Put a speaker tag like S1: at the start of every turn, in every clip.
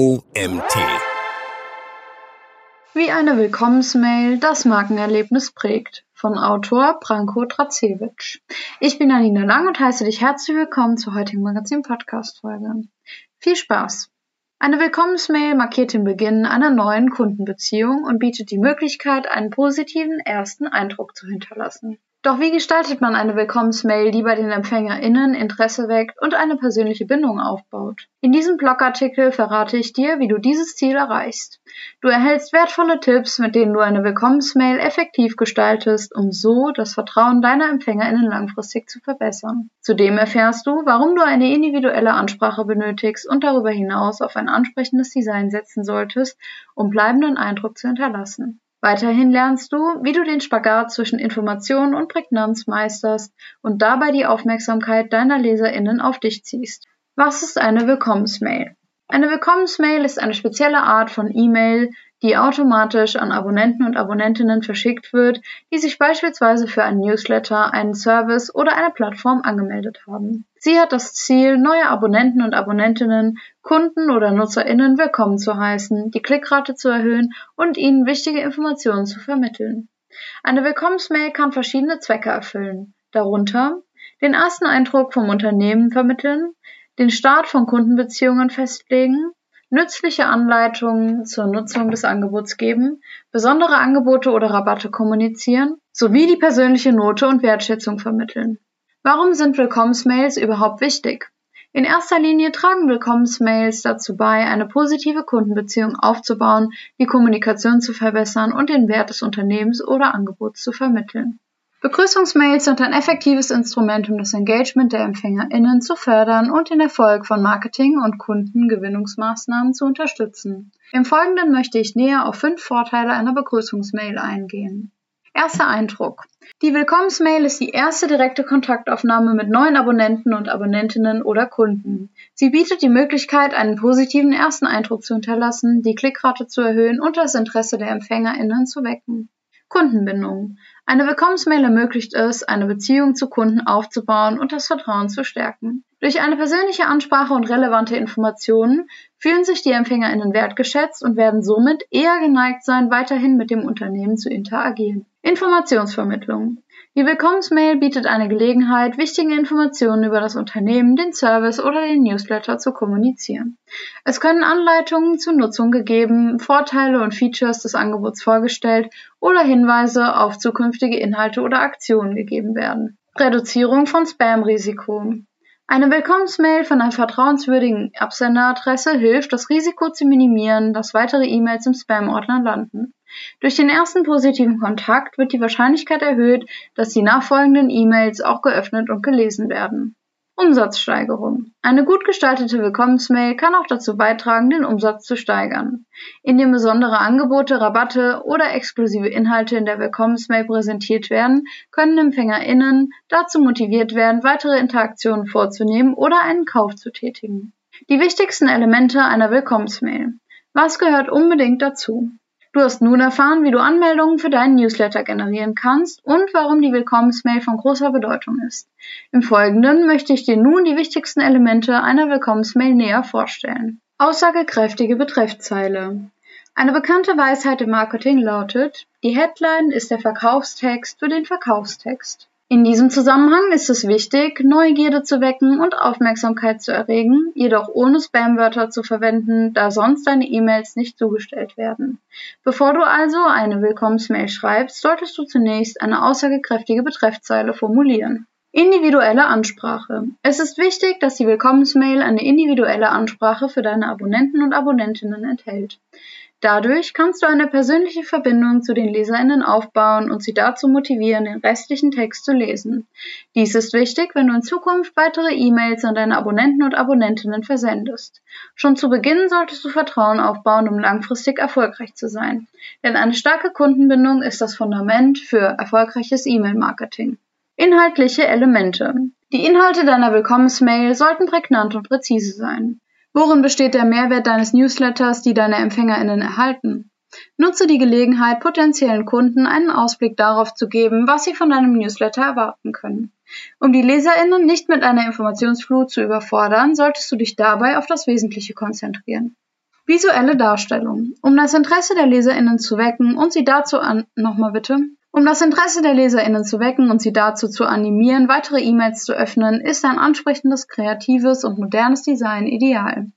S1: OMT.
S2: Wie eine Willkommensmail das Markenerlebnis prägt. Von Autor Branko Dracewitsch. Ich bin Alina Lang und heiße dich herzlich willkommen zur heutigen Magazin-Podcast-Folge. Viel Spaß! Eine Willkommensmail markiert den Beginn einer neuen Kundenbeziehung und bietet die Möglichkeit, einen positiven ersten Eindruck zu hinterlassen. Doch wie gestaltet man eine Willkommensmail, die bei den EmpfängerInnen Interesse weckt und eine persönliche Bindung aufbaut? In diesem Blogartikel verrate ich dir, wie du dieses Ziel erreichst. Du erhältst wertvolle Tipps, mit denen du eine Willkommensmail effektiv gestaltest, um so das Vertrauen deiner EmpfängerInnen langfristig zu verbessern. Zudem erfährst du, warum du eine individuelle Ansprache benötigst und darüber hinaus auf ein ansprechendes Design setzen solltest, um bleibenden Eindruck zu hinterlassen. Weiterhin lernst du, wie du den Spagat zwischen Information und Prägnanz meisterst und dabei die Aufmerksamkeit deiner LeserInnen auf dich ziehst. Was ist eine Willkommensmail? Eine Willkommensmail ist eine spezielle Art von E-Mail, die automatisch an Abonnenten und Abonnentinnen verschickt wird, die sich beispielsweise für ein Newsletter, einen Service oder eine Plattform angemeldet haben. Sie hat das Ziel, neue Abonnenten und Abonnentinnen, Kunden oder Nutzerinnen willkommen zu heißen, die Klickrate zu erhöhen und ihnen wichtige Informationen zu vermitteln. Eine Willkommensmail kann verschiedene Zwecke erfüllen, darunter den ersten Eindruck vom Unternehmen vermitteln, den Start von Kundenbeziehungen festlegen, nützliche Anleitungen zur Nutzung des Angebots geben, besondere Angebote oder Rabatte kommunizieren sowie die persönliche Note und Wertschätzung vermitteln. Warum sind Willkommensmails überhaupt wichtig? In erster Linie tragen Willkommensmails dazu bei, eine positive Kundenbeziehung aufzubauen, die Kommunikation zu verbessern und den Wert des Unternehmens oder Angebots zu vermitteln. Begrüßungsmails sind ein effektives Instrument, um das Engagement der EmpfängerInnen zu fördern und den Erfolg von Marketing- und Kundengewinnungsmaßnahmen zu unterstützen. Im Folgenden möchte ich näher auf fünf Vorteile einer Begrüßungsmail eingehen. Erster Eindruck. Die Willkommensmail ist die erste direkte Kontaktaufnahme mit neuen Abonnenten und Abonnentinnen oder Kunden. Sie bietet die Möglichkeit, einen positiven ersten Eindruck zu hinterlassen, die Klickrate zu erhöhen und das Interesse der EmpfängerInnen zu wecken. Kundenbindung. Eine Willkommensmail ermöglicht es, eine Beziehung zu Kunden aufzubauen und das Vertrauen zu stärken. Durch eine persönliche Ansprache und relevante Informationen fühlen sich die EmpfängerInnen wertgeschätzt und werden somit eher geneigt sein, weiterhin mit dem Unternehmen zu interagieren. Informationsvermittlung. Die Willkommensmail bietet eine Gelegenheit, wichtige Informationen über das Unternehmen, den Service oder den Newsletter zu kommunizieren. Es können Anleitungen zur Nutzung gegeben, Vorteile und Features des Angebots vorgestellt oder Hinweise auf zukünftige Inhalte oder Aktionen gegeben werden. Reduzierung von Spam-Risiko. Eine Willkommensmail von einer vertrauenswürdigen Absenderadresse hilft, das Risiko zu minimieren, dass weitere E-Mails im Spam-Ordner landen. Durch den ersten positiven Kontakt wird die Wahrscheinlichkeit erhöht, dass die nachfolgenden E-Mails auch geöffnet und gelesen werden. Umsatzsteigerung. Eine gut gestaltete Willkommensmail kann auch dazu beitragen, den Umsatz zu steigern. Indem besondere Angebote, Rabatte oder exklusive Inhalte in der Willkommensmail präsentiert werden, können EmpfängerInnen dazu motiviert werden, weitere Interaktionen vorzunehmen oder einen Kauf zu tätigen. Die wichtigsten Elemente einer Willkommensmail. Was gehört unbedingt dazu? Du hast nun erfahren, wie du Anmeldungen für deinen Newsletter generieren kannst und warum die Willkommensmail von großer Bedeutung ist. Im Folgenden möchte ich dir nun die wichtigsten Elemente einer Willkommensmail näher vorstellen. Aussagekräftige Betreffzeile. Eine bekannte Weisheit im Marketing lautet, die Headline ist der Verkaufstext für den Verkaufstext. In diesem Zusammenhang ist es wichtig, Neugierde zu wecken und Aufmerksamkeit zu erregen, jedoch ohne Spamwörter zu verwenden, da sonst deine E-Mails nicht zugestellt werden. Bevor du also eine Willkommensmail schreibst, solltest du zunächst eine aussagekräftige Betreffzeile formulieren. Individuelle Ansprache. Es ist wichtig, dass die Willkommensmail eine individuelle Ansprache für deine Abonnenten und Abonnentinnen enthält. Dadurch kannst du eine persönliche Verbindung zu den Leserinnen aufbauen und sie dazu motivieren, den restlichen Text zu lesen. Dies ist wichtig, wenn du in Zukunft weitere E-Mails an deine Abonnenten und Abonnentinnen versendest. Schon zu Beginn solltest du Vertrauen aufbauen, um langfristig erfolgreich zu sein. Denn eine starke Kundenbindung ist das Fundament für erfolgreiches E-Mail-Marketing. Inhaltliche Elemente. Die Inhalte deiner Willkommensmail sollten prägnant und präzise sein. Worin besteht der Mehrwert deines Newsletters, die deine EmpfängerInnen erhalten? Nutze die Gelegenheit, potenziellen Kunden einen Ausblick darauf zu geben, was sie von deinem Newsletter erwarten können. Um die LeserInnen nicht mit einer Informationsflut zu überfordern, solltest du dich dabei auf das Wesentliche konzentrieren. Visuelle Darstellung. Um das Interesse der LeserInnen zu wecken und sie dazu an, nochmal bitte, um das Interesse der LeserInnen zu wecken und sie dazu zu animieren, weitere E-Mails zu öffnen, ist ein ansprechendes, kreatives und modernes Design ideal.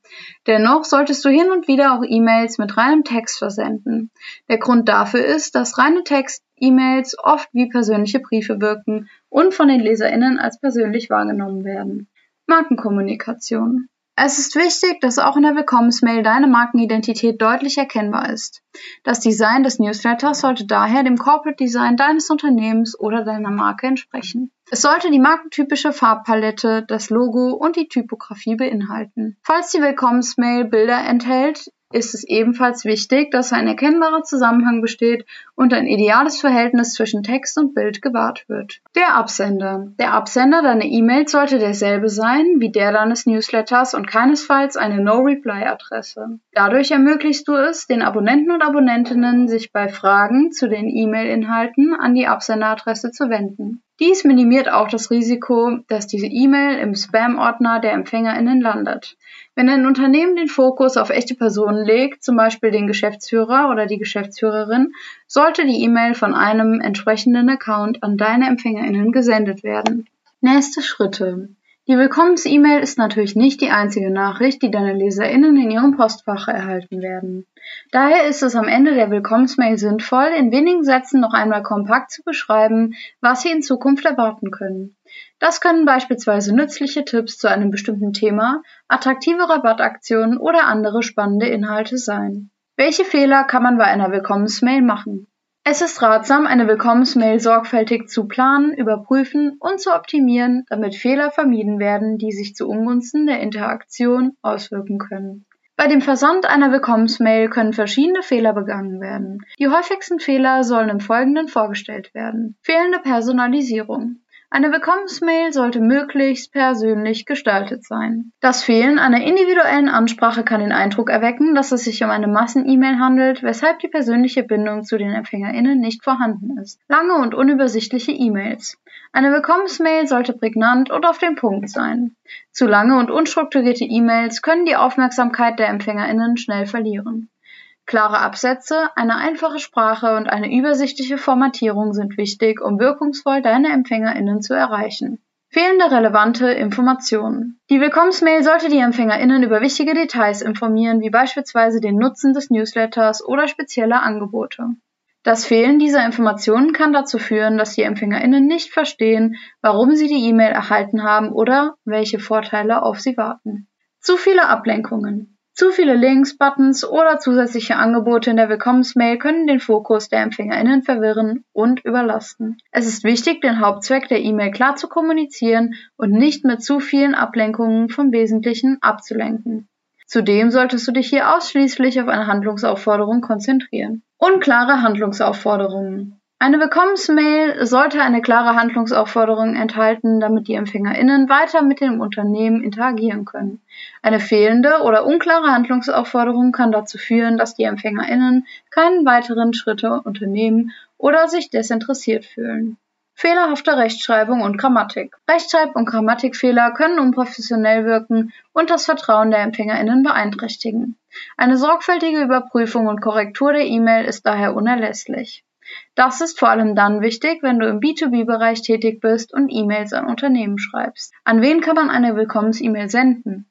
S2: Dennoch solltest du hin und wieder auch E-Mails mit reinem Text versenden. Der Grund dafür ist, dass reine Text-E-Mails oft wie persönliche Briefe wirken und von den LeserInnen als persönlich wahrgenommen werden. Markenkommunikation. Es ist wichtig, dass auch in der Willkommensmail deine Markenidentität deutlich erkennbar ist. Das Design des Newsletters sollte daher dem Corporate Design deines Unternehmens oder deiner Marke entsprechen. Es sollte die markentypische Farbpalette, das Logo und die Typografie beinhalten. Falls die Willkommensmail Bilder enthält, ist es ebenfalls wichtig, dass ein erkennbarer Zusammenhang besteht und ein ideales Verhältnis zwischen Text und Bild gewahrt wird. Der Absender. Der Absender deiner E-Mail sollte derselbe sein wie der deines Newsletters und keinesfalls eine No-Reply-Adresse. Dadurch ermöglichst du es, den Abonnenten und Abonnentinnen, sich bei Fragen zu den E-Mail-Inhalten an die Absenderadresse zu wenden. Dies minimiert auch das Risiko, dass diese E-Mail im Spam-Ordner der EmpfängerInnen landet. Wenn ein Unternehmen den Fokus auf echte Personen legt, zum Beispiel den Geschäftsführer oder die Geschäftsführerin, sollte die E-Mail von einem entsprechenden Account an deine EmpfängerInnen gesendet werden. Nächste Schritte. Die Willkommens-E-Mail ist natürlich nicht die einzige Nachricht, die deine LeserInnen in ihrem Postfach erhalten werden. Daher ist es am Ende der Willkommens-Mail sinnvoll, in wenigen Sätzen noch einmal kompakt zu beschreiben, was sie in Zukunft erwarten können. Das können beispielsweise nützliche Tipps zu einem bestimmten Thema, attraktive Rabattaktionen oder andere spannende Inhalte sein. Welche Fehler kann man bei einer Willkommensmail machen? Es ist ratsam, eine Willkommensmail sorgfältig zu planen, überprüfen und zu optimieren, damit Fehler vermieden werden, die sich zu Ungunsten der Interaktion auswirken können. Bei dem Versand einer Willkommensmail können verschiedene Fehler begangen werden. Die häufigsten Fehler sollen im Folgenden vorgestellt werden. Fehlende Personalisierung. Eine Willkommensmail sollte möglichst persönlich gestaltet sein. Das Fehlen einer individuellen Ansprache kann den Eindruck erwecken, dass es sich um eine Massen-E-Mail handelt, weshalb die persönliche Bindung zu den EmpfängerInnen nicht vorhanden ist. Lange und unübersichtliche E-Mails. Eine Willkommensmail sollte prägnant und auf den Punkt sein. Zu lange und unstrukturierte E-Mails können die Aufmerksamkeit der EmpfängerInnen schnell verlieren. Klare Absätze, eine einfache Sprache und eine übersichtliche Formatierung sind wichtig, um wirkungsvoll deine EmpfängerInnen zu erreichen. Fehlende relevante Informationen. Die Willkommensmail sollte die EmpfängerInnen über wichtige Details informieren, wie beispielsweise den Nutzen des Newsletters oder spezielle Angebote. Das Fehlen dieser Informationen kann dazu führen, dass die EmpfängerInnen nicht verstehen, warum sie die E-Mail erhalten haben oder welche Vorteile auf sie warten. Zu viele Ablenkungen. Zu viele Links, Buttons oder zusätzliche Angebote in der Willkommensmail können den Fokus der EmpfängerInnen verwirren und überlasten. Es ist wichtig, den Hauptzweck der E-Mail klar zu kommunizieren und nicht mit zu vielen Ablenkungen vom Wesentlichen abzulenken. Zudem solltest du dich hier ausschließlich auf eine Handlungsaufforderung konzentrieren. Unklare Handlungsaufforderungen. Eine Willkommensmail sollte eine klare Handlungsaufforderung enthalten, damit die EmpfängerInnen weiter mit dem Unternehmen interagieren können. Eine fehlende oder unklare Handlungsaufforderung kann dazu führen, dass die EmpfängerInnen keinen weiteren Schritte unternehmen oder sich desinteressiert fühlen. Fehlerhafte Rechtschreibung und Grammatik. Rechtschreib- und Grammatikfehler können unprofessionell wirken und das Vertrauen der EmpfängerInnen beeinträchtigen. Eine sorgfältige Überprüfung und Korrektur der E-Mail ist daher unerlässlich. Das ist vor allem dann wichtig, wenn du im B2B-Bereich tätig bist und E-Mails an Unternehmen schreibst. An wen kann man eine Willkommens-E-Mail senden?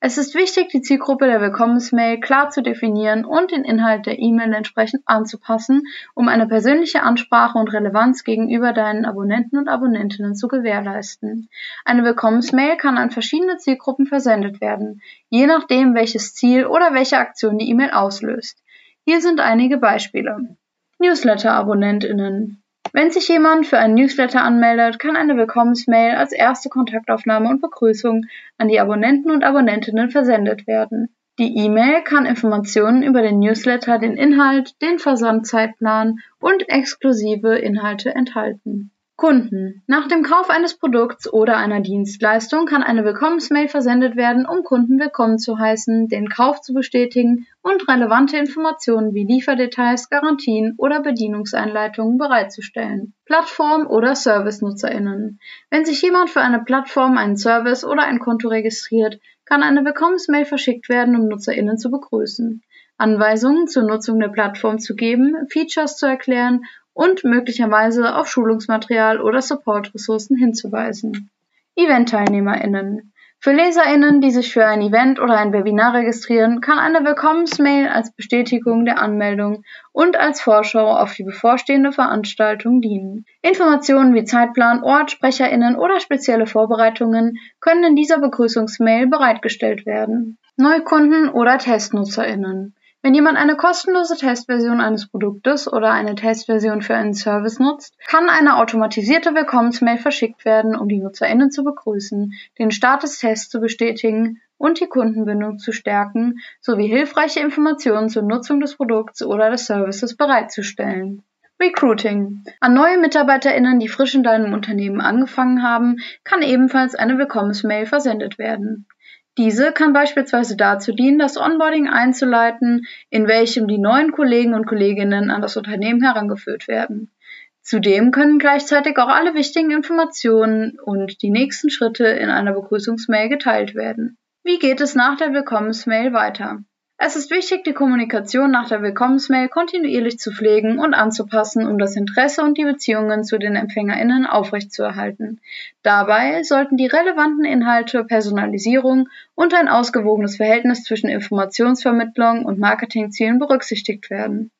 S2: Es ist wichtig, die Zielgruppe der Willkommensmail klar zu definieren und den Inhalt der E-Mail entsprechend anzupassen, um eine persönliche Ansprache und Relevanz gegenüber deinen Abonnenten und Abonnentinnen zu gewährleisten. Eine Willkommensmail kann an verschiedene Zielgruppen versendet werden, je nachdem, welches Ziel oder welche Aktion die E-Mail auslöst. Hier sind einige Beispiele. Newsletter-AbonnentInnen. Wenn sich jemand für einen Newsletter anmeldet, kann eine Willkommensmail als erste Kontaktaufnahme und Begrüßung an die Abonnenten und Abonnentinnen versendet werden. Die E-Mail kann Informationen über den Newsletter, den Inhalt, den Versandzeitplan und exklusive Inhalte enthalten. Kunden. Nach dem Kauf eines Produkts oder einer Dienstleistung kann eine Willkommensmail versendet werden, um Kunden willkommen zu heißen, den Kauf zu bestätigen und relevante Informationen wie Lieferdetails, Garantien oder Bedienungseinleitungen bereitzustellen. Plattform- oder Service-NutzerInnen. Wenn sich jemand für eine Plattform, einen Service oder ein Konto registriert, kann eine Willkommensmail verschickt werden, um NutzerInnen zu begrüßen, Anweisungen zur Nutzung der Plattform zu geben, Features zu erklären und möglicherweise auf Schulungsmaterial oder Support-Ressourcen hinzuweisen. Event-TeilnehmerInnen für LeserInnen, die sich für ein Event oder ein Webinar registrieren, kann eine Willkommensmail als Bestätigung der Anmeldung und als Vorschau auf die bevorstehende Veranstaltung dienen. Informationen wie Zeitplan, Ort, SprecherInnen oder spezielle Vorbereitungen können in dieser Begrüßungsmail bereitgestellt werden. Neukunden oder TestnutzerInnen wenn jemand eine kostenlose Testversion eines Produktes oder eine Testversion für einen Service nutzt, kann eine automatisierte Willkommensmail verschickt werden, um die NutzerInnen zu begrüßen, den Start des Tests zu bestätigen und die Kundenbindung zu stärken, sowie hilfreiche Informationen zur Nutzung des Produkts oder des Services bereitzustellen. Recruiting. An neue MitarbeiterInnen, die frisch in deinem Unternehmen angefangen haben, kann ebenfalls eine Willkommensmail versendet werden. Diese kann beispielsweise dazu dienen, das Onboarding einzuleiten, in welchem die neuen Kollegen und Kolleginnen an das Unternehmen herangeführt werden. Zudem können gleichzeitig auch alle wichtigen Informationen und die nächsten Schritte in einer Begrüßungsmail geteilt werden. Wie geht es nach der Willkommensmail weiter? Es ist wichtig, die Kommunikation nach der Willkommensmail kontinuierlich zu pflegen und anzupassen, um das Interesse und die Beziehungen zu den EmpfängerInnen aufrechtzuerhalten. Dabei sollten die relevanten Inhalte, Personalisierung und ein ausgewogenes Verhältnis zwischen Informationsvermittlung und Marketingzielen berücksichtigt werden.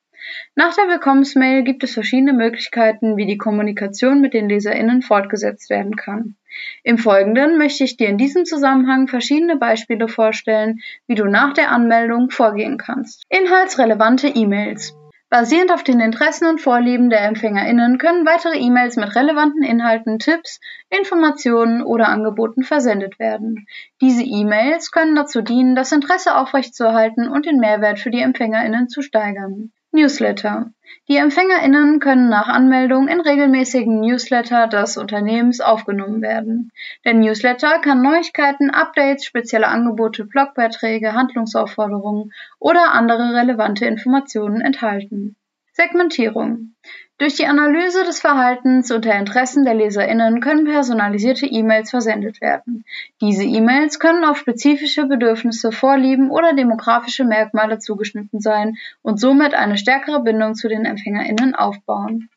S2: Nach der Willkommensmail gibt es verschiedene Möglichkeiten, wie die Kommunikation mit den LeserInnen fortgesetzt werden kann. Im Folgenden möchte ich dir in diesem Zusammenhang verschiedene Beispiele vorstellen, wie du nach der Anmeldung vorgehen kannst. Inhaltsrelevante E-Mails. Basierend auf den Interessen und Vorlieben der EmpfängerInnen können weitere E-Mails mit relevanten Inhalten, Tipps, Informationen oder Angeboten versendet werden. Diese E-Mails können dazu dienen, das Interesse aufrechtzuerhalten und den Mehrwert für die EmpfängerInnen zu steigern. Newsletter. Die EmpfängerInnen können nach Anmeldung in regelmäßigen Newsletter des Unternehmens aufgenommen werden. Der Newsletter kann Neuigkeiten, Updates, spezielle Angebote, Blogbeiträge, Handlungsaufforderungen oder andere relevante Informationen enthalten. Segmentierung. Durch die Analyse des Verhaltens und der Interessen der LeserInnen können personalisierte E-Mails versendet werden. Diese E-Mails können auf spezifische Bedürfnisse, Vorlieben oder demografische Merkmale zugeschnitten sein und somit eine stärkere Bindung zu den EmpfängerInnen aufbauen.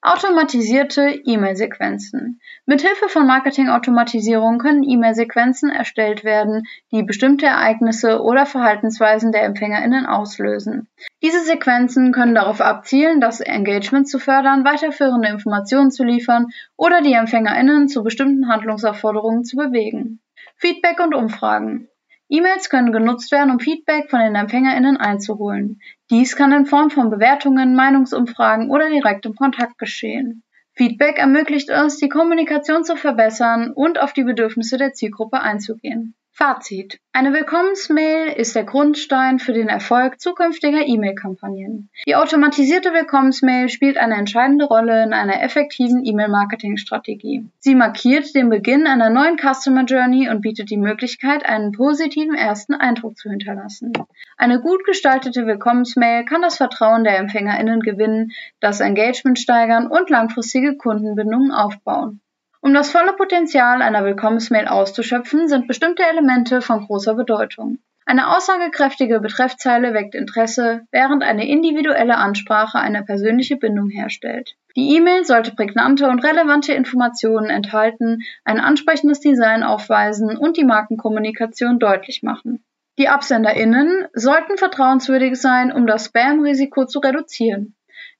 S2: Automatisierte E-Mail-Sequenzen. Mithilfe von Marketing-Automatisierung können E-Mail-Sequenzen erstellt werden, die bestimmte Ereignisse oder Verhaltensweisen der EmpfängerInnen auslösen. Diese Sequenzen können darauf abzielen, das Engagement zu fördern, weiterführende Informationen zu liefern oder die EmpfängerInnen zu bestimmten Handlungsaufforderungen zu bewegen. Feedback und Umfragen. E-Mails können genutzt werden, um Feedback von den EmpfängerInnen einzuholen. Dies kann in Form von Bewertungen, Meinungsumfragen oder direktem Kontakt geschehen. Feedback ermöglicht es, die Kommunikation zu verbessern und auf die Bedürfnisse der Zielgruppe einzugehen. Fazit. Eine Willkommensmail ist der Grundstein für den Erfolg zukünftiger E-Mail-Kampagnen. Die automatisierte Willkommensmail spielt eine entscheidende Rolle in einer effektiven E-Mail-Marketing-Strategie. Sie markiert den Beginn einer neuen Customer Journey und bietet die Möglichkeit, einen positiven ersten Eindruck zu hinterlassen. Eine gut gestaltete Willkommensmail kann das Vertrauen der EmpfängerInnen gewinnen, das Engagement steigern und langfristige Kundenbindungen aufbauen. Um das volle Potenzial einer Willkommensmail auszuschöpfen, sind bestimmte Elemente von großer Bedeutung. Eine aussagekräftige Betreffzeile weckt Interesse, während eine individuelle Ansprache eine persönliche Bindung herstellt. Die E-Mail sollte prägnante und relevante Informationen enthalten, ein ansprechendes Design aufweisen und die Markenkommunikation deutlich machen. Die AbsenderInnen sollten vertrauenswürdig sein, um das Spam-Risiko zu reduzieren.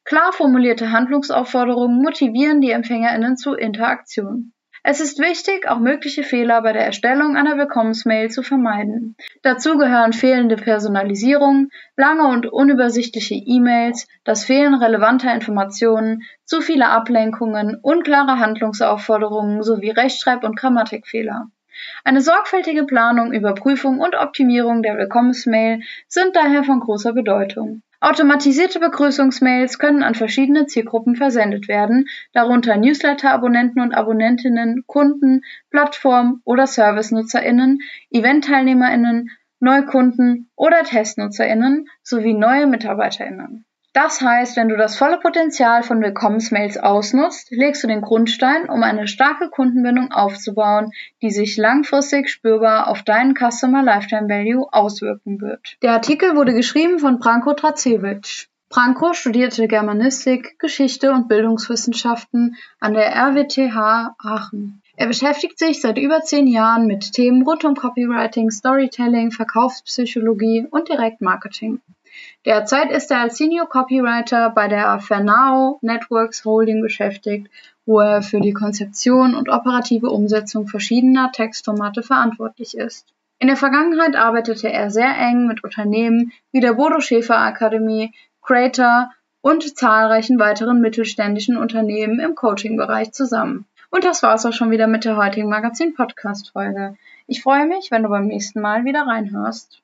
S2: Klar formulierte Handlungsaufforderungen motivieren die EmpfängerInnen zur Interaktion. Es ist wichtig, auch mögliche Fehler bei der Erstellung einer Willkommensmail zu vermeiden. Dazu gehören fehlende Personalisierung, lange und unübersichtliche E-Mails, das Fehlen relevanter Informationen, zu viele Ablenkungen, unklare Handlungsaufforderungen sowie Rechtschreib- und Grammatikfehler. Eine sorgfältige Planung, Überprüfung und Optimierung der Willkommensmail sind daher von großer Bedeutung. Automatisierte Begrüßungsmails können an verschiedene Zielgruppen versendet werden, darunter Newsletter-Abonnenten und Abonnentinnen, Kunden, Plattform- oder Service-NutzerInnen, Event-TeilnehmerInnen, Neukunden oder Testnutzerinnen sowie neue MitarbeiterInnen. Das heißt, wenn du das volle Potenzial von Willkommensmails ausnutzt, legst du den Grundstein, um eine starke Kundenbindung aufzubauen, die sich langfristig spürbar auf deinen Customer Lifetime Value auswirken wird. Der Artikel wurde geschrieben von Branko Tracevic. Branko studierte Germanistik, Geschichte und Bildungswissenschaften an der RWTH Aachen. Er beschäftigt sich seit über zehn Jahren mit Themen rund um Copywriting, Storytelling, Verkaufspsychologie und Direktmarketing. Derzeit ist er als Senior Copywriter bei der Fernao Networks Holding beschäftigt, wo er für die Konzeption und operative Umsetzung verschiedener Textformate verantwortlich ist. In der Vergangenheit arbeitete er sehr eng mit Unternehmen wie der Bodo Schäfer Akademie, Creator und zahlreichen weiteren mittelständischen Unternehmen im Coaching-Bereich zusammen. Und das war's auch schon wieder mit der heutigen Magazin-Podcast-Folge. Ich freue mich, wenn du beim nächsten Mal wieder reinhörst.